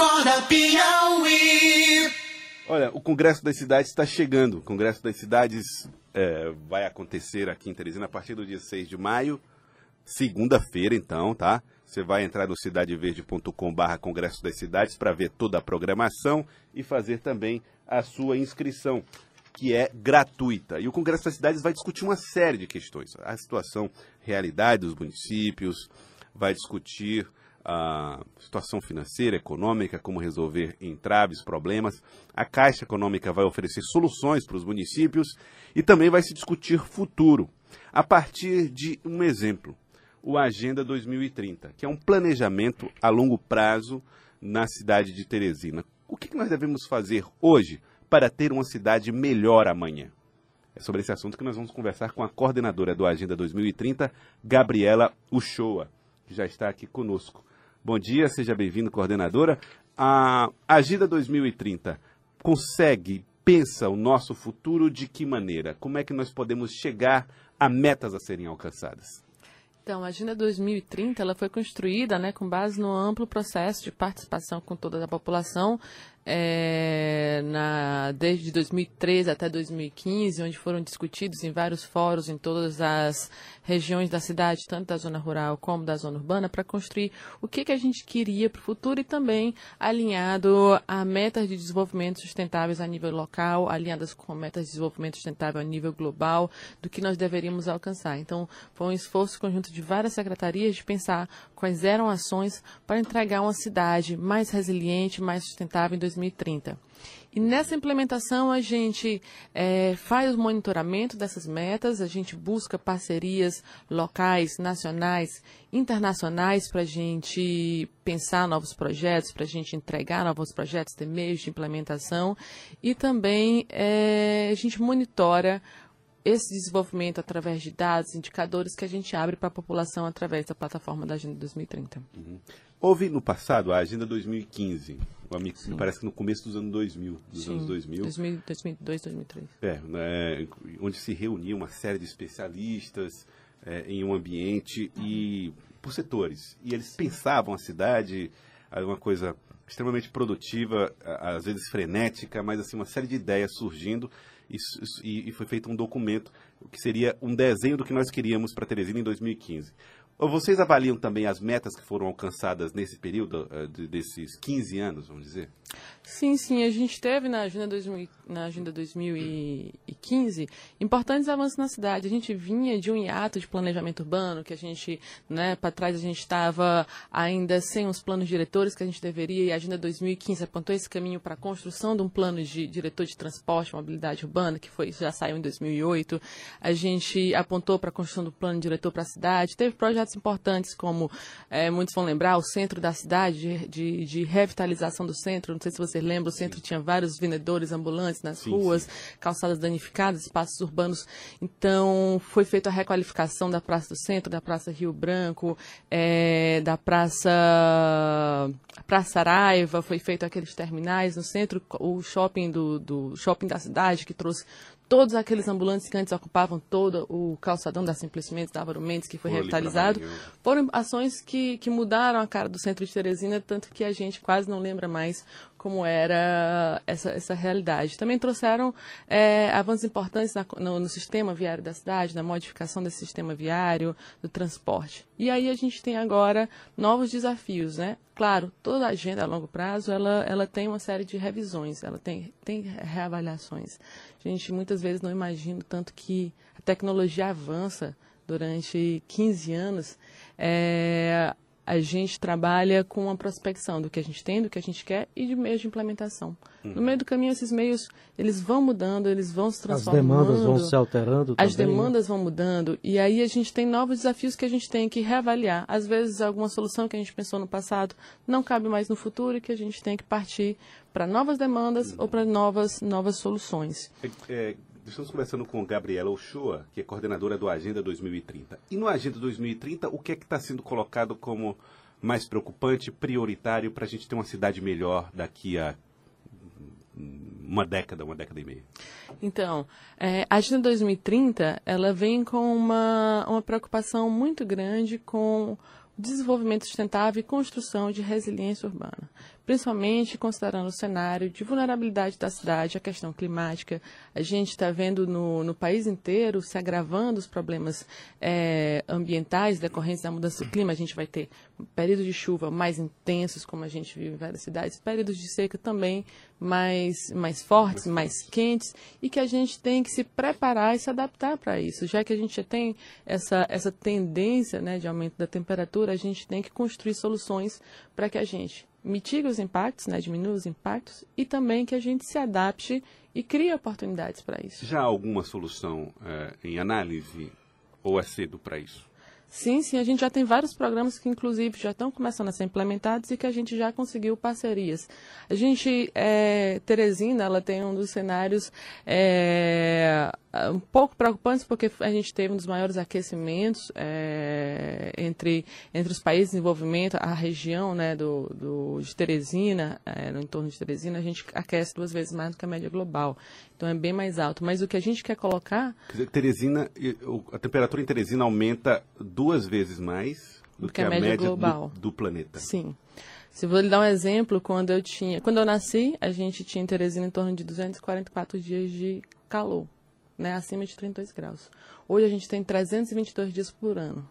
Acorda Piauí. Olha, o Congresso das Cidades está chegando. O Congresso das Cidades é, vai acontecer aqui em Teresina a partir do dia 6 de maio, segunda-feira, então, tá? Você vai entrar no cidadeverde.com/barra Congresso das Cidades para ver toda a programação e fazer também a sua inscrição, que é gratuita. E o Congresso das Cidades vai discutir uma série de questões: a situação, realidade dos municípios, vai discutir a situação financeira, econômica, como resolver entraves, problemas. A Caixa Econômica vai oferecer soluções para os municípios e também vai se discutir futuro, a partir de um exemplo, o Agenda 2030, que é um planejamento a longo prazo na cidade de Teresina. O que nós devemos fazer hoje para ter uma cidade melhor amanhã? É sobre esse assunto que nós vamos conversar com a coordenadora do Agenda 2030, Gabriela Uchoa, que já está aqui conosco. Bom dia, seja bem-vindo, coordenadora. A Agenda 2030 consegue, pensa o nosso futuro de que maneira? Como é que nós podemos chegar a metas a serem alcançadas? Então, a Agenda 2030 ela foi construída né, com base no amplo processo de participação com toda a população é, na, desde 2013 até 2015, onde foram discutidos em vários fóruns em todas as regiões da cidade, tanto da zona rural como da zona urbana, para construir o que, que a gente queria para o futuro e também alinhado a metas de desenvolvimento sustentáveis a nível local, alinhadas com metas de desenvolvimento sustentável a nível global, do que nós deveríamos alcançar. Então, foi um esforço conjunto de várias secretarias de pensar quais eram ações para entregar uma cidade mais resiliente, mais sustentável em 2030. E nessa implementação a gente é, faz o monitoramento dessas metas, a gente busca parcerias locais, nacionais, internacionais para a gente pensar novos projetos, para a gente entregar novos projetos, ter meios de implementação e também é, a gente monitora esse desenvolvimento através de dados, indicadores que a gente abre para a população através da plataforma da Agenda 2030. Uhum. Houve no passado a Agenda 2015, me parece que no começo dos anos 2000, dos Sim. anos 2000. 2000 2002, 2003. É, né, onde se reunia uma série de especialistas é, em um ambiente e por setores. E eles pensavam a cidade, uma coisa extremamente produtiva, às vezes frenética, mas assim uma série de ideias surgindo e, e foi feito um documento que seria um desenho do que nós queríamos para Teresina em 2015. Vocês avaliam também as metas que foram alcançadas nesse período, uh, desses 15 anos, vamos dizer? Sim, sim. A gente teve na Agenda, 2000, na agenda 2015 importantes avanços na cidade. A gente vinha de um hiato de planejamento urbano, que a gente, né, para trás a gente estava ainda sem os planos diretores que a gente deveria, e a Agenda 2015 apontou esse caminho para a construção de um plano de diretor de transporte mobilidade urbana, que foi, já saiu em 2008. A gente apontou para a construção do plano diretor para a cidade. Teve projetos importantes, como é, muitos vão lembrar, o centro da cidade, de, de, de revitalização do centro. Não sei se você lembra, o centro sim. tinha vários vendedores ambulantes nas sim, ruas, sim. calçadas danificadas, espaços urbanos. Então, foi feita a requalificação da Praça do Centro, da Praça Rio Branco, é, da Praça, Praça Araiva, foi feito aqueles terminais no centro, o shopping do, do shopping da cidade, que trouxe todos aqueles ambulantes que antes ocupavam todo o calçadão da Simplesmente, da Álvaro Mendes, que foi revitalizado, foram ações que, que mudaram a cara do centro de Teresina, tanto que a gente quase não lembra mais como era essa, essa realidade. Também trouxeram é, avanços importantes na, no, no, sistema viário da cidade, na modificação desse sistema viário, do transporte. E aí a gente tem agora novos desafios, né? Claro, toda agenda a longo prazo, ela, ela tem uma série de revisões, ela tem, tem reavaliações. A gente muitas vezes não imagina tanto que a tecnologia avança durante 15 anos. É, a gente trabalha com a prospecção do que a gente tem, do que a gente quer e de meios de implementação. Uhum. No meio do caminho, esses meios, eles vão mudando, eles vão se transformando. As demandas vão se alterando As também, demandas né? vão mudando. E aí a gente tem novos desafios que a gente tem que reavaliar. Às vezes, alguma solução que a gente pensou no passado não cabe mais no futuro e que a gente tem que partir para novas demandas uhum. ou para novas, novas soluções. É, é Estamos conversando com Gabriela Ochoa, que é coordenadora do Agenda 2030. E no Agenda 2030, o que é que está sendo colocado como mais preocupante, prioritário para a gente ter uma cidade melhor daqui a uma década, uma década e meia? Então, é, a Agenda 2030, ela vem com uma, uma preocupação muito grande com desenvolvimento sustentável e construção de resiliência urbana, principalmente considerando o cenário de vulnerabilidade da cidade, a questão climática. A gente está vendo no, no, país inteiro se agravando os problemas é, ambientais decorrentes da mudança do clima. A gente vai ter períodos de chuva mais intensos, como a gente vive em várias cidades, períodos de seca também mais, mais fortes, mais quentes, e que a gente tem que se preparar e se adaptar para isso. Já que a gente tem essa, essa tendência né, de aumento da temperatura, a gente tem que construir soluções para que a gente mitigue os impactos, né, diminua os impactos, e também que a gente se adapte e crie oportunidades para isso. Já há alguma solução é, em análise ou é cedo para isso? Sim, sim, a gente já tem vários programas que, inclusive, já estão começando a ser implementados e que a gente já conseguiu parcerias. A gente, é, Teresina, ela tem um dos cenários é, um pouco preocupantes porque a gente teve um dos maiores aquecimentos é, entre, entre os países em desenvolvimento, a região né, do, do, de Teresina, é, no entorno de Teresina, a gente aquece duas vezes mais do que a média global. Então é bem mais alto. Mas o que a gente quer colocar. Quer dizer, Teresina, a temperatura em Teresina aumenta duas vezes mais do, do que, que, a, média, média global do, do, planeta. Sim. Se vou lhe dar um exemplo, quando eu tinha, quando eu nasci, a gente tinha em Teresina em torno de 244 dias de calor, né, acima de 32 graus. Hoje a gente tem 322 dias por ano.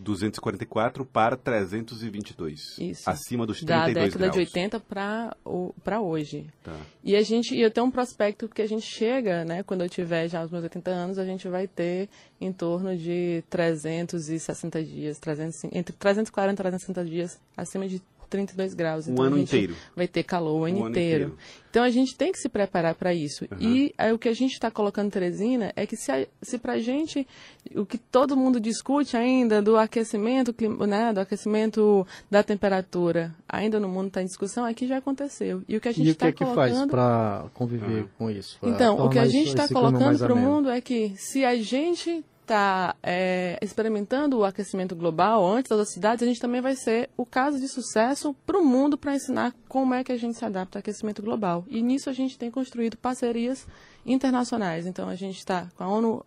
244 para 322. Isso. Acima dos 32 Da década graus. de 80 para hoje. Tá. E a gente, e eu tenho um prospecto que a gente chega, né, quando eu tiver já os meus 80 anos, a gente vai ter em torno de 360 dias, 300, entre 340 e 360 dias acima de 32 graus. O então ano inteiro. Vai ter calor o ano, o inteiro. ano inteiro. Então a gente tem que se preparar para isso. Uhum. E aí, o que a gente está colocando, Teresina, é que se, se para a gente, o que todo mundo discute ainda do aquecimento, né, do aquecimento da temperatura, ainda no mundo está em discussão, aqui já aconteceu. E o que a gente está que colocando... é que faz para conviver uhum. com isso? Então, o que a gente está colocando para o mundo é que se a gente está é, experimentando o aquecimento global antes das cidades, a gente também vai ser o caso de sucesso para o mundo para ensinar como é que a gente se adapta ao aquecimento global. E nisso a gente tem construído parcerias internacionais. Então a gente está com a ONU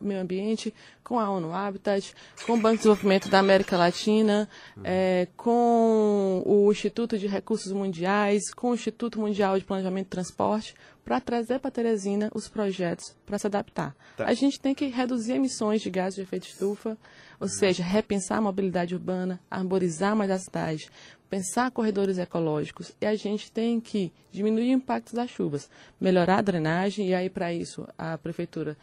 Meio Ambiente, com a ONU Habitat, com o Banco de Desenvolvimento da América Latina, é, com o Instituto de Recursos Mundiais, com o Instituto Mundial de Planejamento e Transporte, para trazer para Teresina os projetos para se adaptar. Tá. A gente tem que reduzir emissões de gases de efeito estufa, ou seja, repensar a mobilidade urbana, arborizar mais a cidade, pensar corredores ecológicos e a gente tem que diminuir o impacto das chuvas, melhorar a drenagem e aí para isso a prefeitura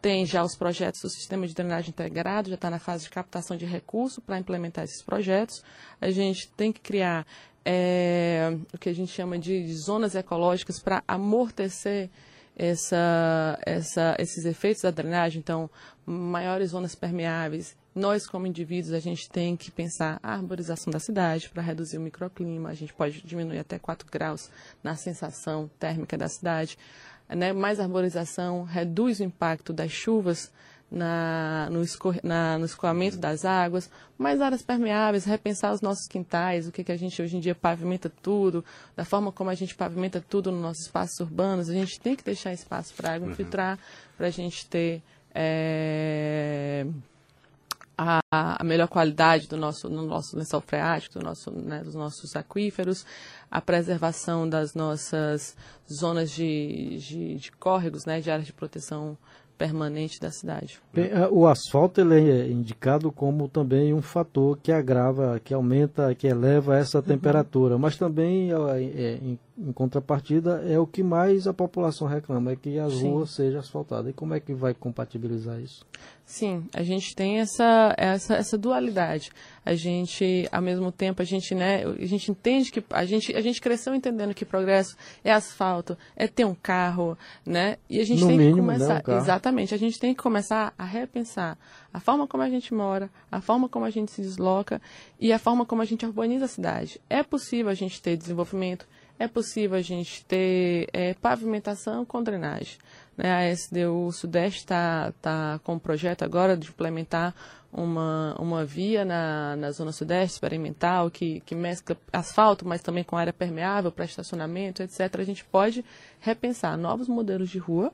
tem já os projetos do sistema de drenagem integrado, já está na fase de captação de recursos para implementar esses projetos. A gente tem que criar é, o que a gente chama de, de zonas ecológicas para amortecer essa, essa, esses efeitos da drenagem. Então, maiores zonas permeáveis. Nós, como indivíduos, a gente tem que pensar a arborização da cidade para reduzir o microclima. A gente pode diminuir até 4 graus na sensação térmica da cidade. Né? Mais arborização reduz o impacto das chuvas na, no, escor, na, no escoamento das águas, mais áreas permeáveis, repensar os nossos quintais, o que, que a gente hoje em dia pavimenta tudo, da forma como a gente pavimenta tudo nos nossos espaços urbanos, a gente tem que deixar espaço para a água uhum. infiltrar, para a gente ter é, a, a, melhor qualidade do nosso, no nosso lençol freático, do nosso, né, dos nossos aquíferos, a preservação das nossas zonas de, de, de córregos, né, de áreas de proteção permanente da cidade. Bem, o asfalto ele é indicado como também um fator que agrava, que aumenta, que eleva essa temperatura, mas também é, em, em, contrapartida é o que mais a população reclama, é que as Sim. ruas sejam asfaltadas. E como é que vai compatibilizar isso? Sim, a gente tem essa, essa, essa dualidade. A gente, ao mesmo tempo, a gente, né, a gente entende que a gente, a gente cresceu entendendo que progresso é asfalto, é ter um carro, né? E a gente no tem mínimo, que começar, né, um exatamente, a gente tem que começar a repensar a forma como a gente mora, a forma como a gente se desloca e a forma como a gente urbaniza a cidade. É possível a gente ter desenvolvimento, é possível a gente ter é, pavimentação com drenagem. Né? A SDU Sudeste está tá com um projeto agora de implementar uma, uma via na, na Zona Sudeste experimental que, que mescla asfalto, mas também com área permeável para estacionamento, etc. A gente pode repensar novos modelos de rua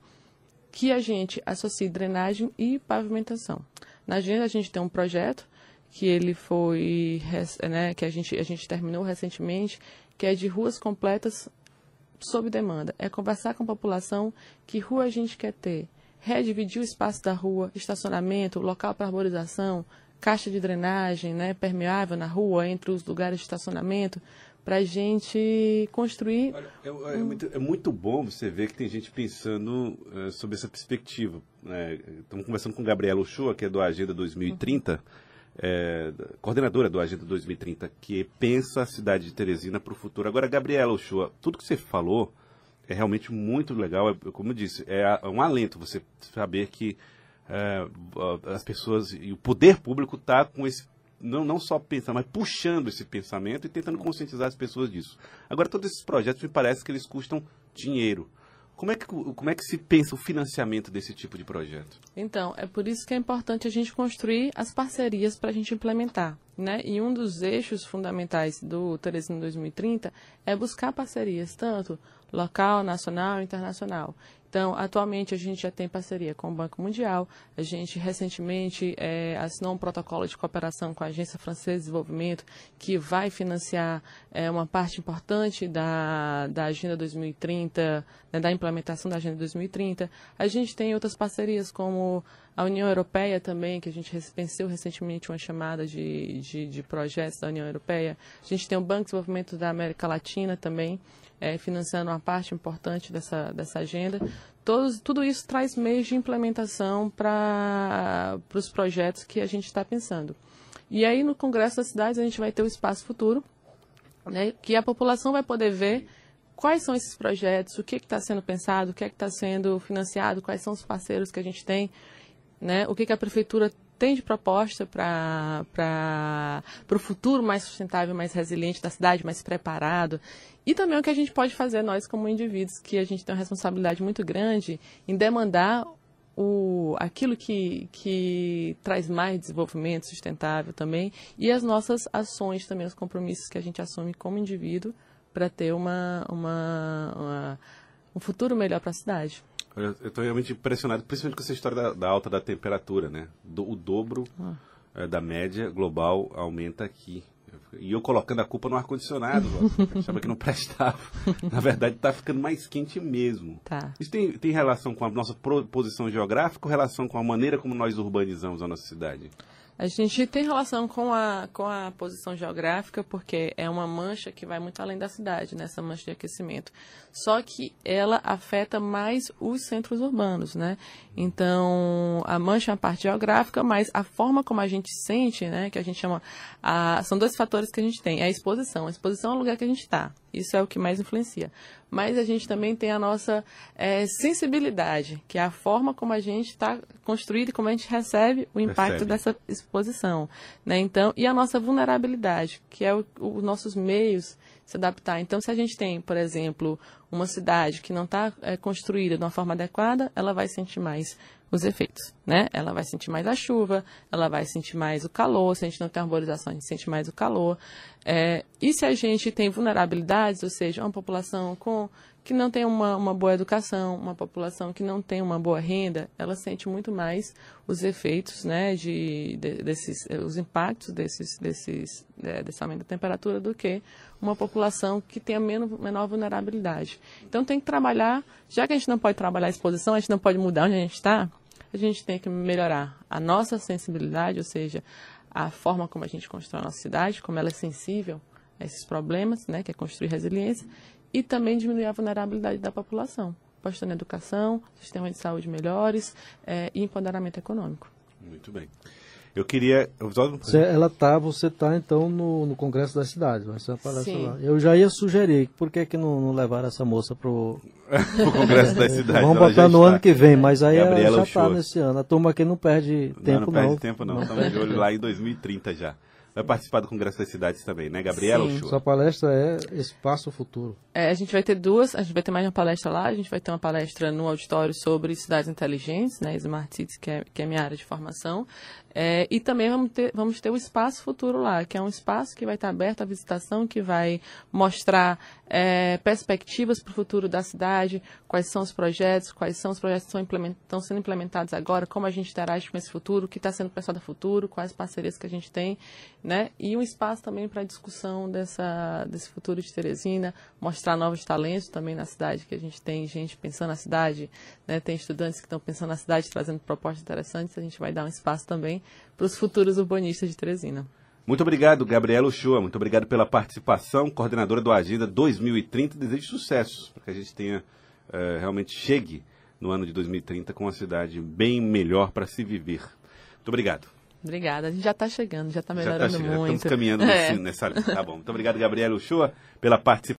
que a gente associe drenagem e pavimentação. Na agenda a gente tem um projeto que ele foi, né, que a gente, a gente terminou recentemente, que é de ruas completas sob demanda. É conversar com a população que rua a gente quer ter. Redividir o espaço da rua, estacionamento, local para arborização, caixa de drenagem, né, permeável na rua, entre os lugares de estacionamento, para a gente construir. Olha, é, é, muito, é, muito, bom você ver que tem gente pensando uh, sobre essa perspectiva. Né? Estamos conversando com Gabriela Ochoa, que é do Agenda 2030. Uhum é, coordenadora do Agenda 2030, que pensa a cidade de Teresina para o futuro. Agora, Gabriela Ochoa, tudo que você falou é realmente muito legal. É, como eu disse, é um alento você saber que é, as pessoas e o poder público está com esse não, não só pensando, mas puxando esse pensamento e tentando conscientizar as pessoas disso. Agora, todos esses projetos me parece que eles custam dinheiro. Como é, que, como é que se pensa o financiamento desse tipo de projeto? Então, é por isso que é importante a gente construir as parcerias para a gente implementar. Né? E um dos eixos fundamentais do Teresina 2030 é buscar parcerias, tanto local, nacional e internacional. Então, atualmente a gente já tem parceria com o Banco Mundial, a gente recentemente é, assinou um protocolo de cooperação com a Agência Francesa de Desenvolvimento, que vai financiar é, uma parte importante da, da Agenda 2030, né, da implementação da Agenda 2030. A gente tem outras parcerias como a União Europeia também, que a gente venceu recentemente uma chamada de, de, de projetos da União Europeia. A gente tem o Banco de Desenvolvimento da América Latina também, é, financiando uma parte importante dessa, dessa agenda. Todos, tudo isso traz meios de implementação para os projetos que a gente está pensando. E aí, no Congresso das Cidades, a gente vai ter o Espaço Futuro, né, que a população vai poder ver quais são esses projetos, o que está sendo pensado, o que é está sendo financiado, quais são os parceiros que a gente tem, né, o que, que a Prefeitura tem de proposta para o futuro mais sustentável, mais resiliente da cidade, mais preparado. E também o que a gente pode fazer, nós como indivíduos, que a gente tem uma responsabilidade muito grande em demandar o, aquilo que, que traz mais desenvolvimento sustentável também e as nossas ações também, os compromissos que a gente assume como indivíduo para ter uma, uma, uma, um futuro melhor para a cidade. Eu estou realmente impressionado, principalmente com essa história da, da alta da temperatura, né? Do, o dobro ah. é, da média global aumenta aqui. E eu colocando a culpa no ar-condicionado, achava que não prestava. Na verdade, está ficando mais quente mesmo. Tá. Isso tem, tem relação com a nossa posição geográfica ou relação com a maneira como nós urbanizamos a nossa cidade? A gente tem relação com a, com a posição geográfica, porque é uma mancha que vai muito além da cidade, nessa né, mancha de aquecimento. Só que ela afeta mais os centros urbanos, né? Então, a mancha é a parte geográfica, mas a forma como a gente sente, né, que a gente chama, a, são dois fatores que a gente tem. É a exposição. A exposição é o lugar que a gente está. Isso é o que mais influencia. Mas a gente também tem a nossa é, sensibilidade, que é a forma como a gente está construído e como a gente recebe o impacto dessa exposição. Né? Então, e a nossa vulnerabilidade, que é os nossos meios se adaptar. Então, se a gente tem, por exemplo, uma cidade que não está é, construída de uma forma adequada, ela vai sentir mais os efeitos, né? Ela vai sentir mais a chuva, ela vai sentir mais o calor, se a gente não tem arborização, a gente sente mais o calor. É, e se a gente tem vulnerabilidades, ou seja, uma população com que não tem uma, uma boa educação, uma população que não tem uma boa renda, ela sente muito mais os efeitos, né, de, de desses, os impactos desses, desses, é, desse aumento da temperatura do que uma população que tenha menos, menor vulnerabilidade. Então tem que trabalhar, já que a gente não pode trabalhar a exposição, a gente não pode mudar onde a gente está, a gente tem que melhorar a nossa sensibilidade, ou seja, a forma como a gente constrói a nossa cidade, como ela é sensível a esses problemas, né, que é construir resiliência, e também diminuir a vulnerabilidade da população, apostando em educação, sistema de saúde melhores é, e empoderamento econômico. Muito bem. Eu queria. Você, ela tá, você está então no, no Congresso da Cidade, vai ser uma palestra lá. Eu já ia sugerir, por que, que não, não levaram essa moça pro, o Congresso da Cidade? Vamos botar no está. ano que vem, mas aí Gabriela já está nesse ano. A turma aqui não perde tempo, não. Não perde tempo, não. Estamos de olho lá em 2030 já vai participar do Congresso das Cidades também, né, Gabriela? Sim, sua palestra é Espaço Futuro. É, a gente vai ter duas, a gente vai ter mais uma palestra lá, a gente vai ter uma palestra no auditório sobre cidades inteligentes, né, Smart Cities, que é, que é minha área de formação. É, e também vamos ter, vamos ter o Espaço Futuro lá, que é um espaço que vai estar aberto à visitação, que vai mostrar é, perspectivas para o futuro da cidade, quais são os projetos, quais são os projetos que estão, estão sendo implementados agora, como a gente interage com esse futuro, o que está sendo pensado no futuro, quais parcerias que a gente tem, né? E um espaço também para discussão dessa, desse futuro de Teresina, mostrar novos talentos também na cidade, que a gente tem gente pensando na cidade, né? Tem estudantes que estão pensando na cidade, trazendo propostas interessantes, a gente vai dar um espaço também para os futuros urbanistas de Teresina. Muito obrigado, Gabriela Uchoa. Muito obrigado pela participação, coordenadora do Agenda 2030. Desejo sucesso para que a gente tenha uh, realmente chegue no ano de 2030 com uma cidade bem melhor para se viver. Muito obrigado. Obrigada. A gente já está chegando, já está melhorando já tá muito. Estamos caminhando é. nessa linha. Tá bom. Muito obrigado, Gabriela Uchoa, pela participação.